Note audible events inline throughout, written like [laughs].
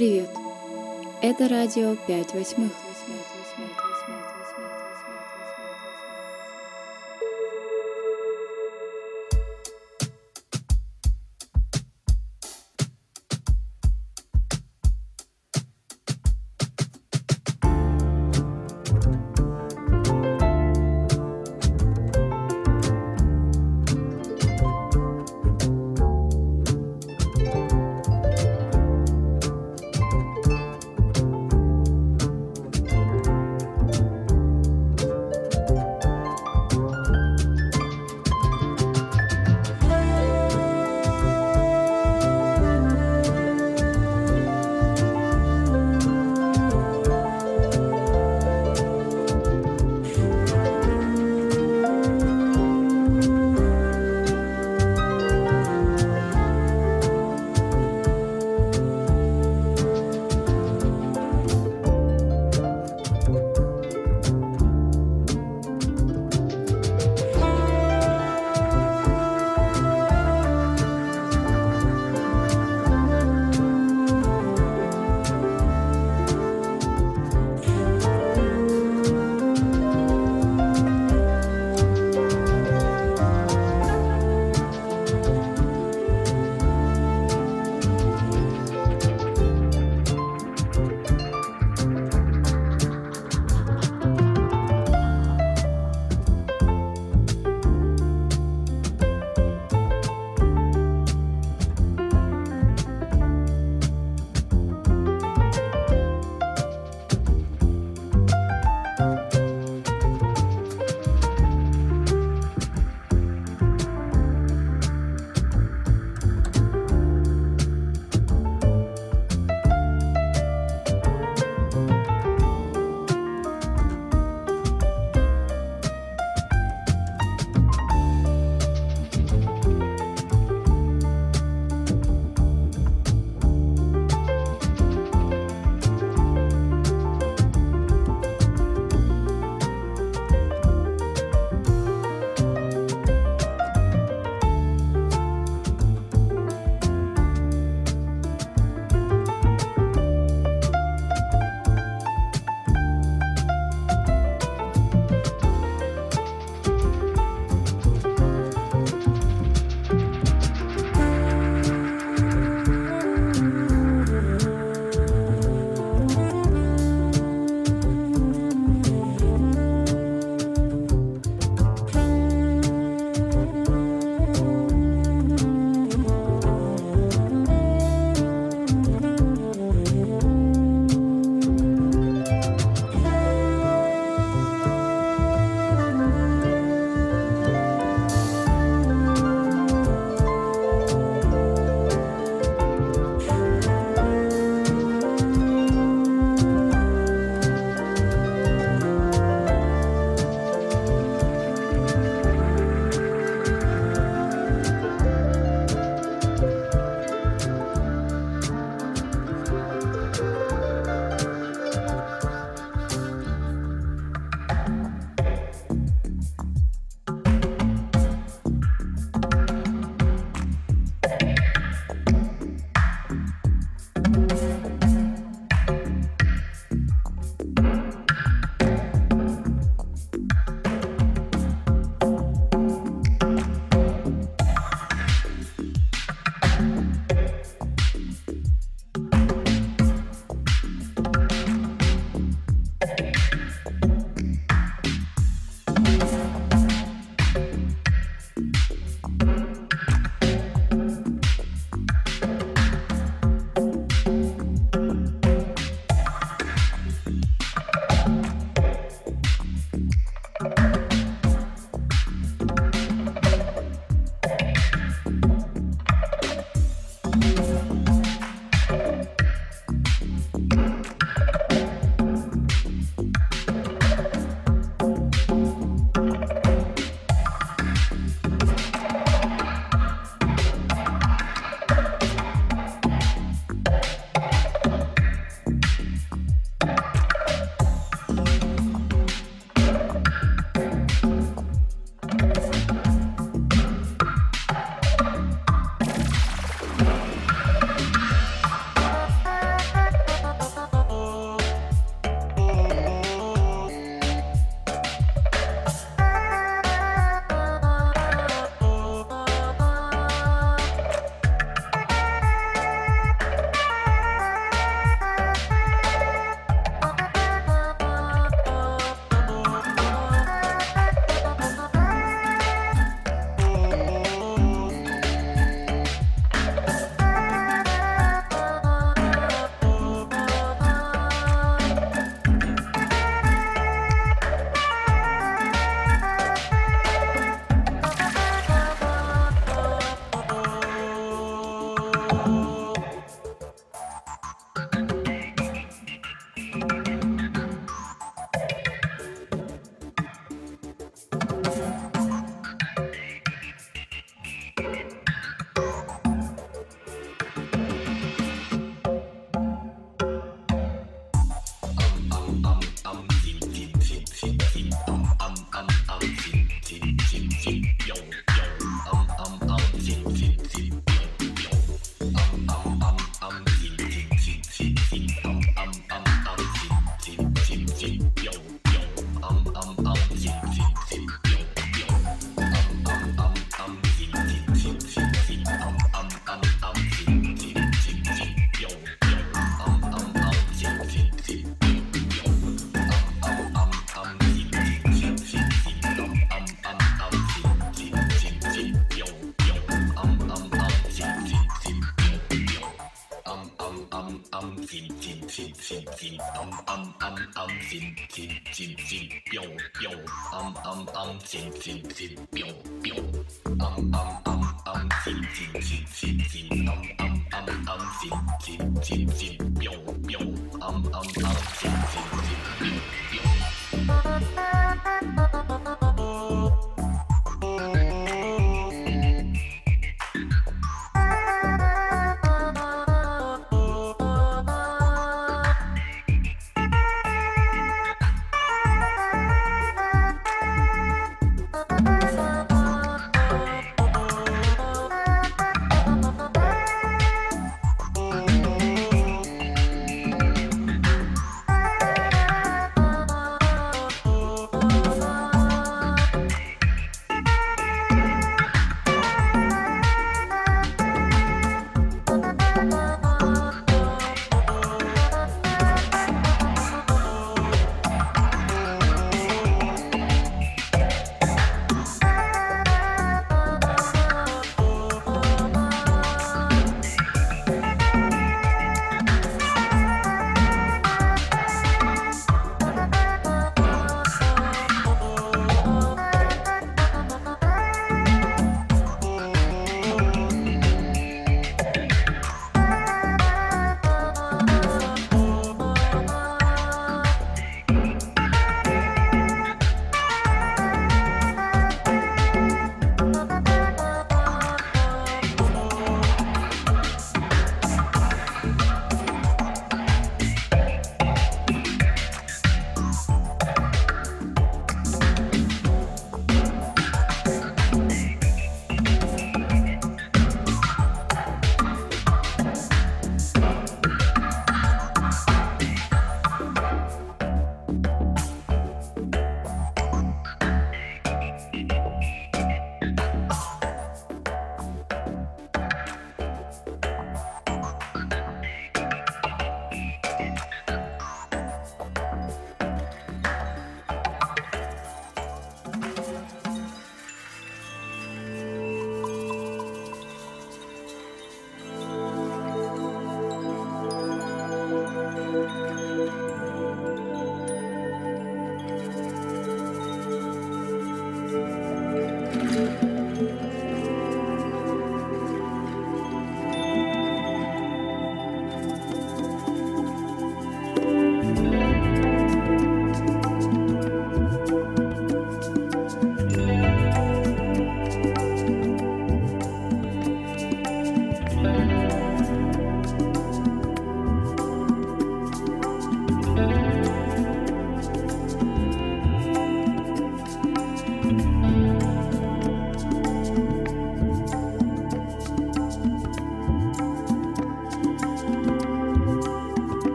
Привет! Это радио 5 восьмых. Sim, sim.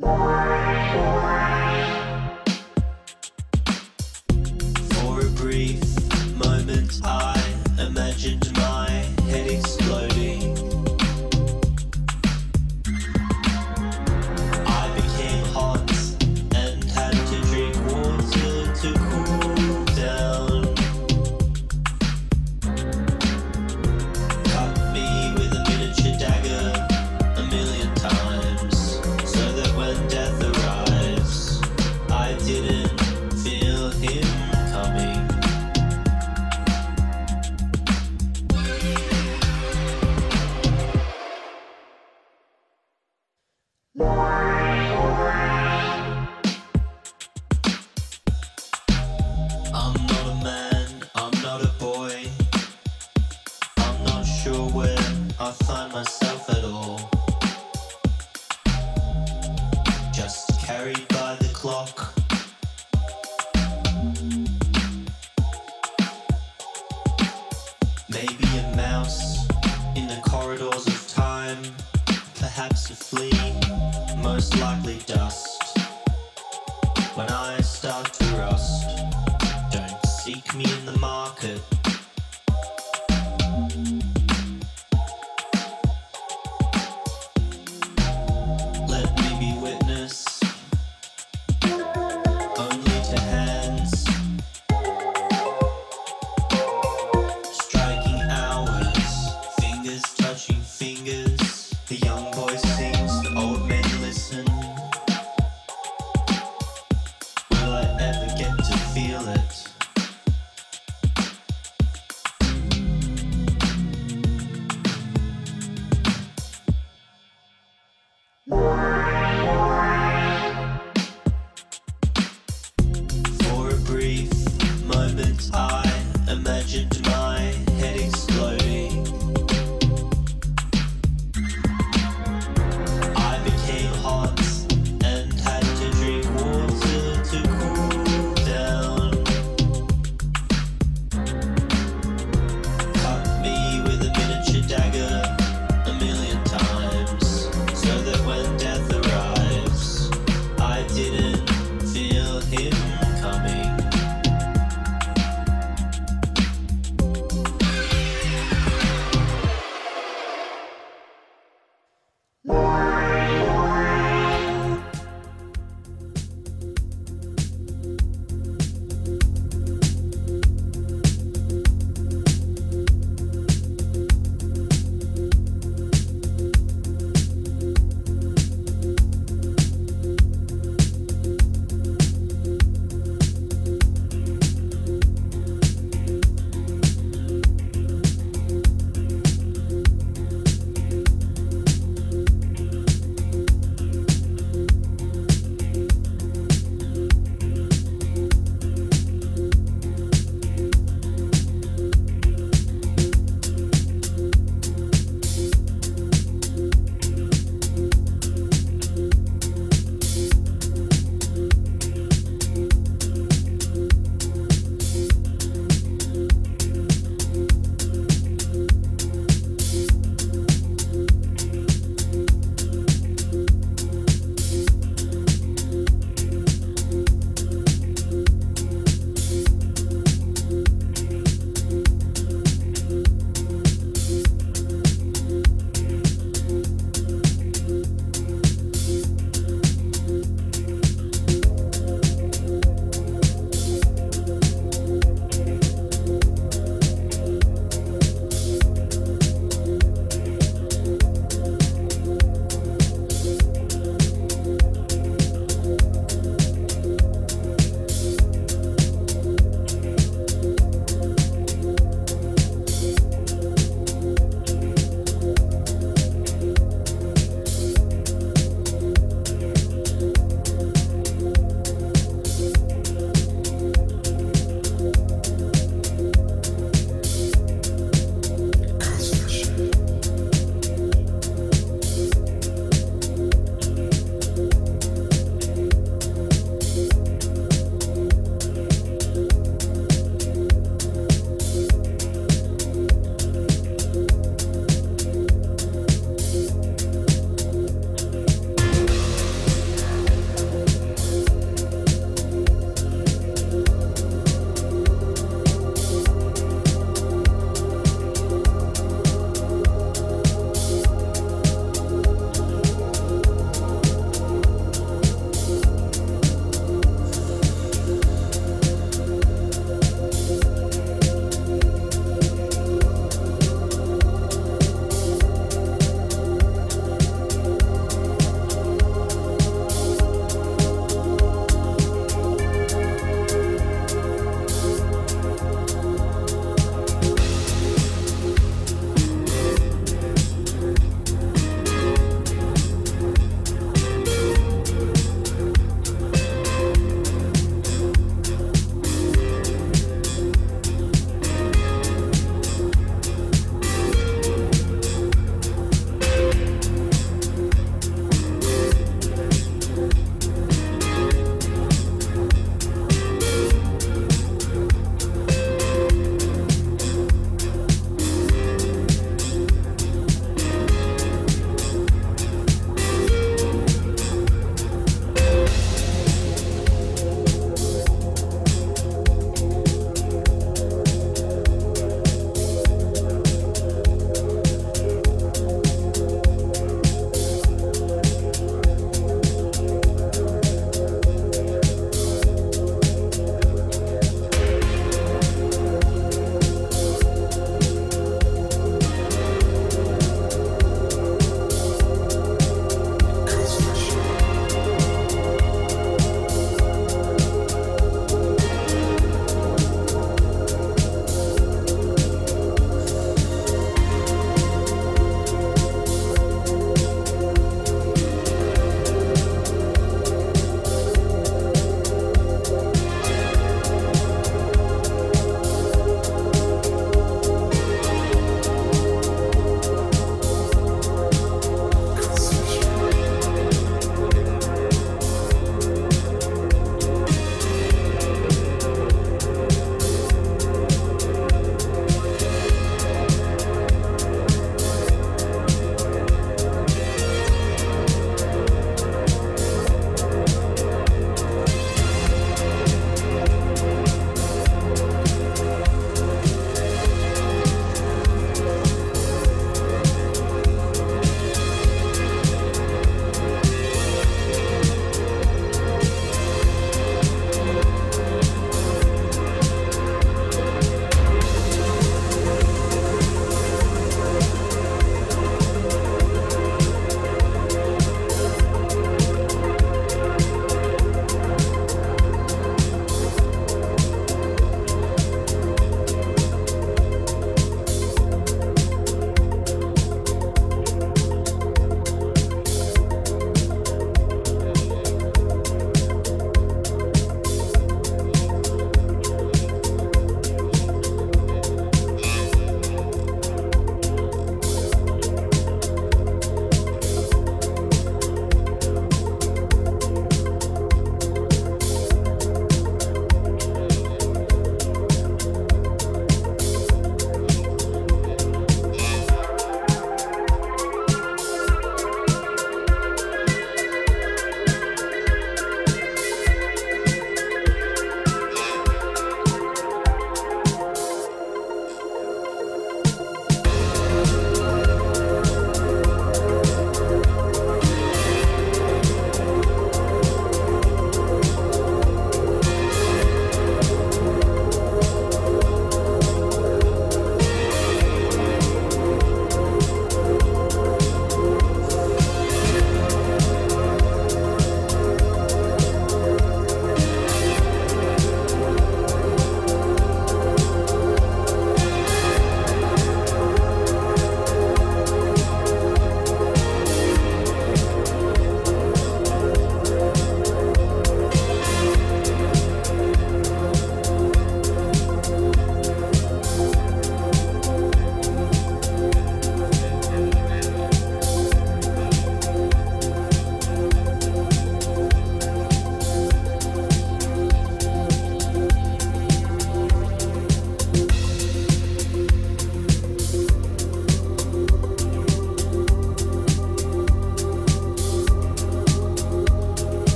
Bye. [laughs]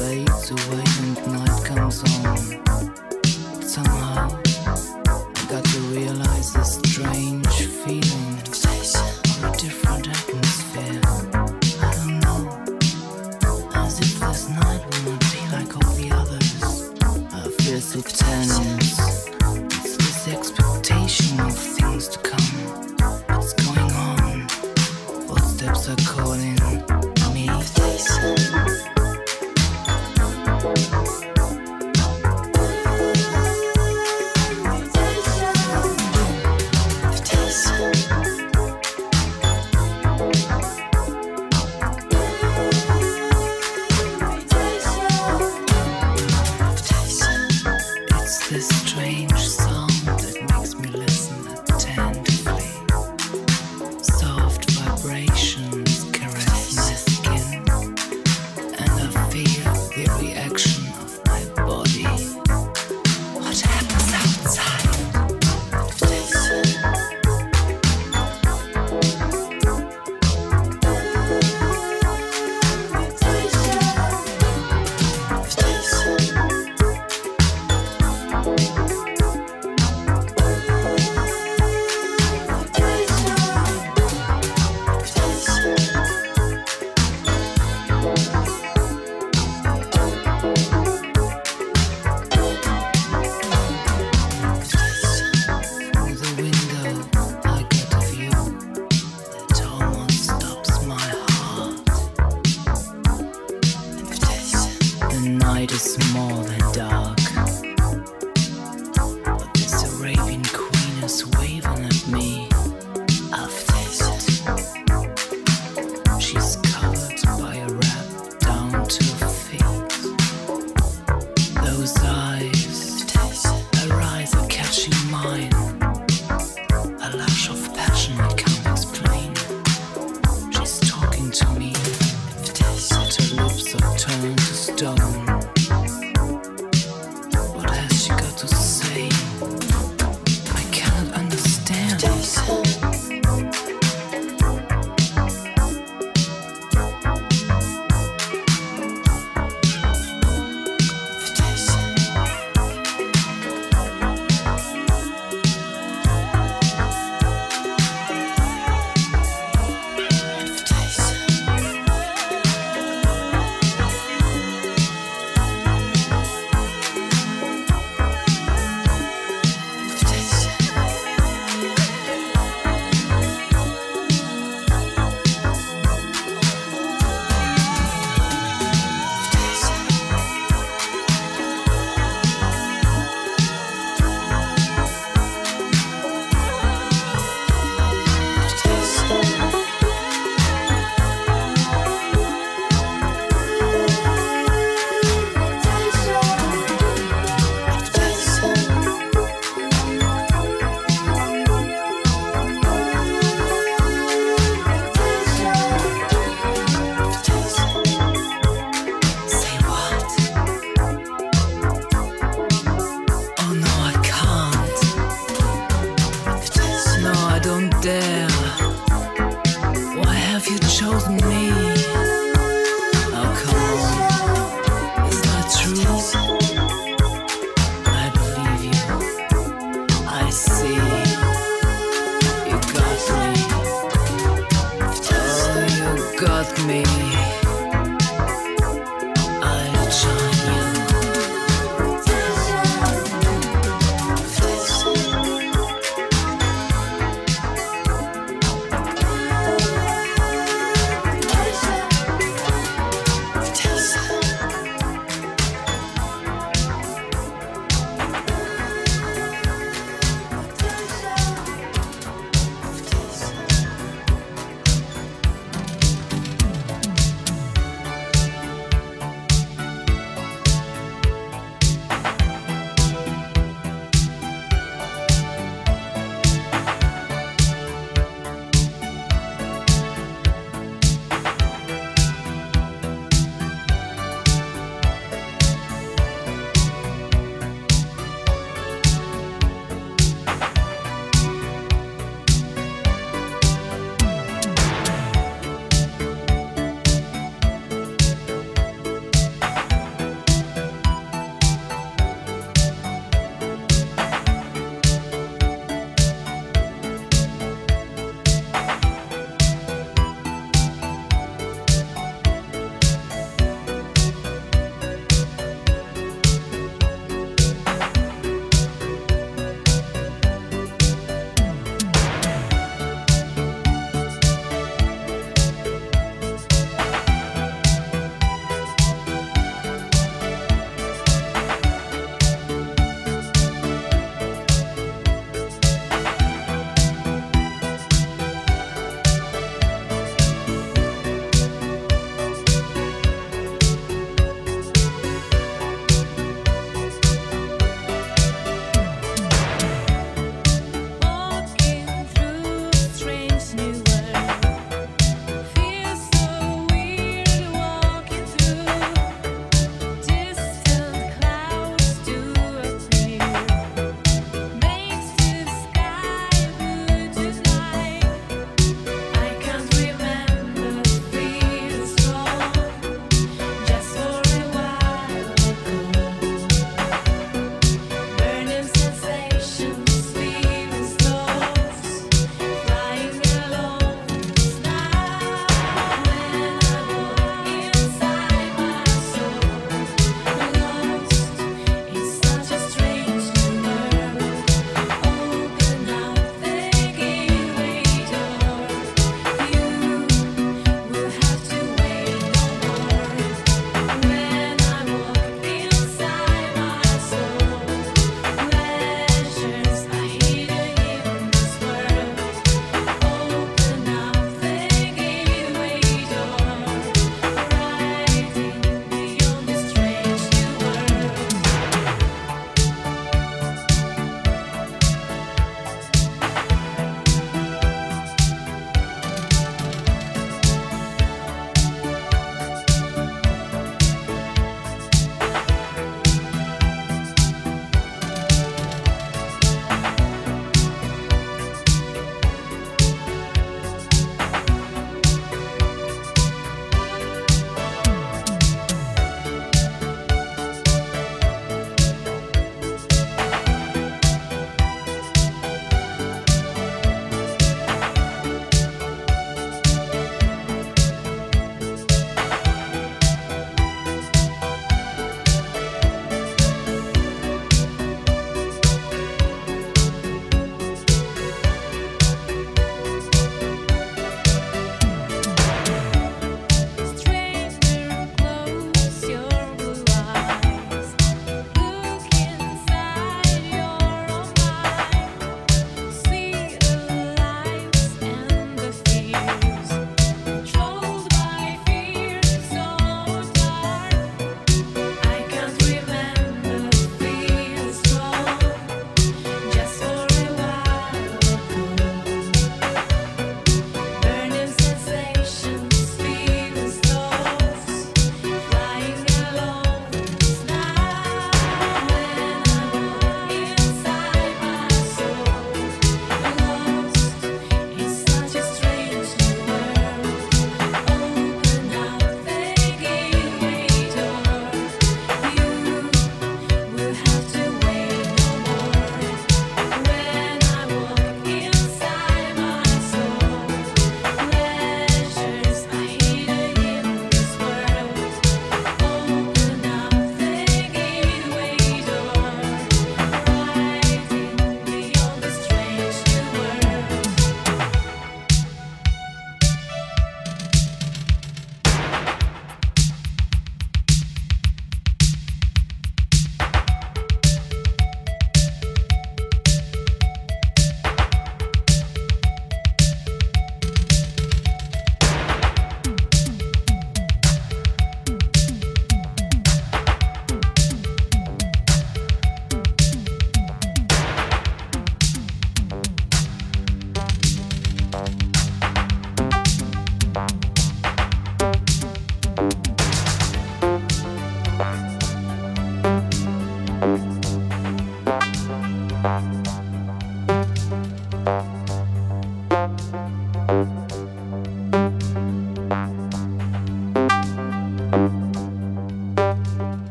每一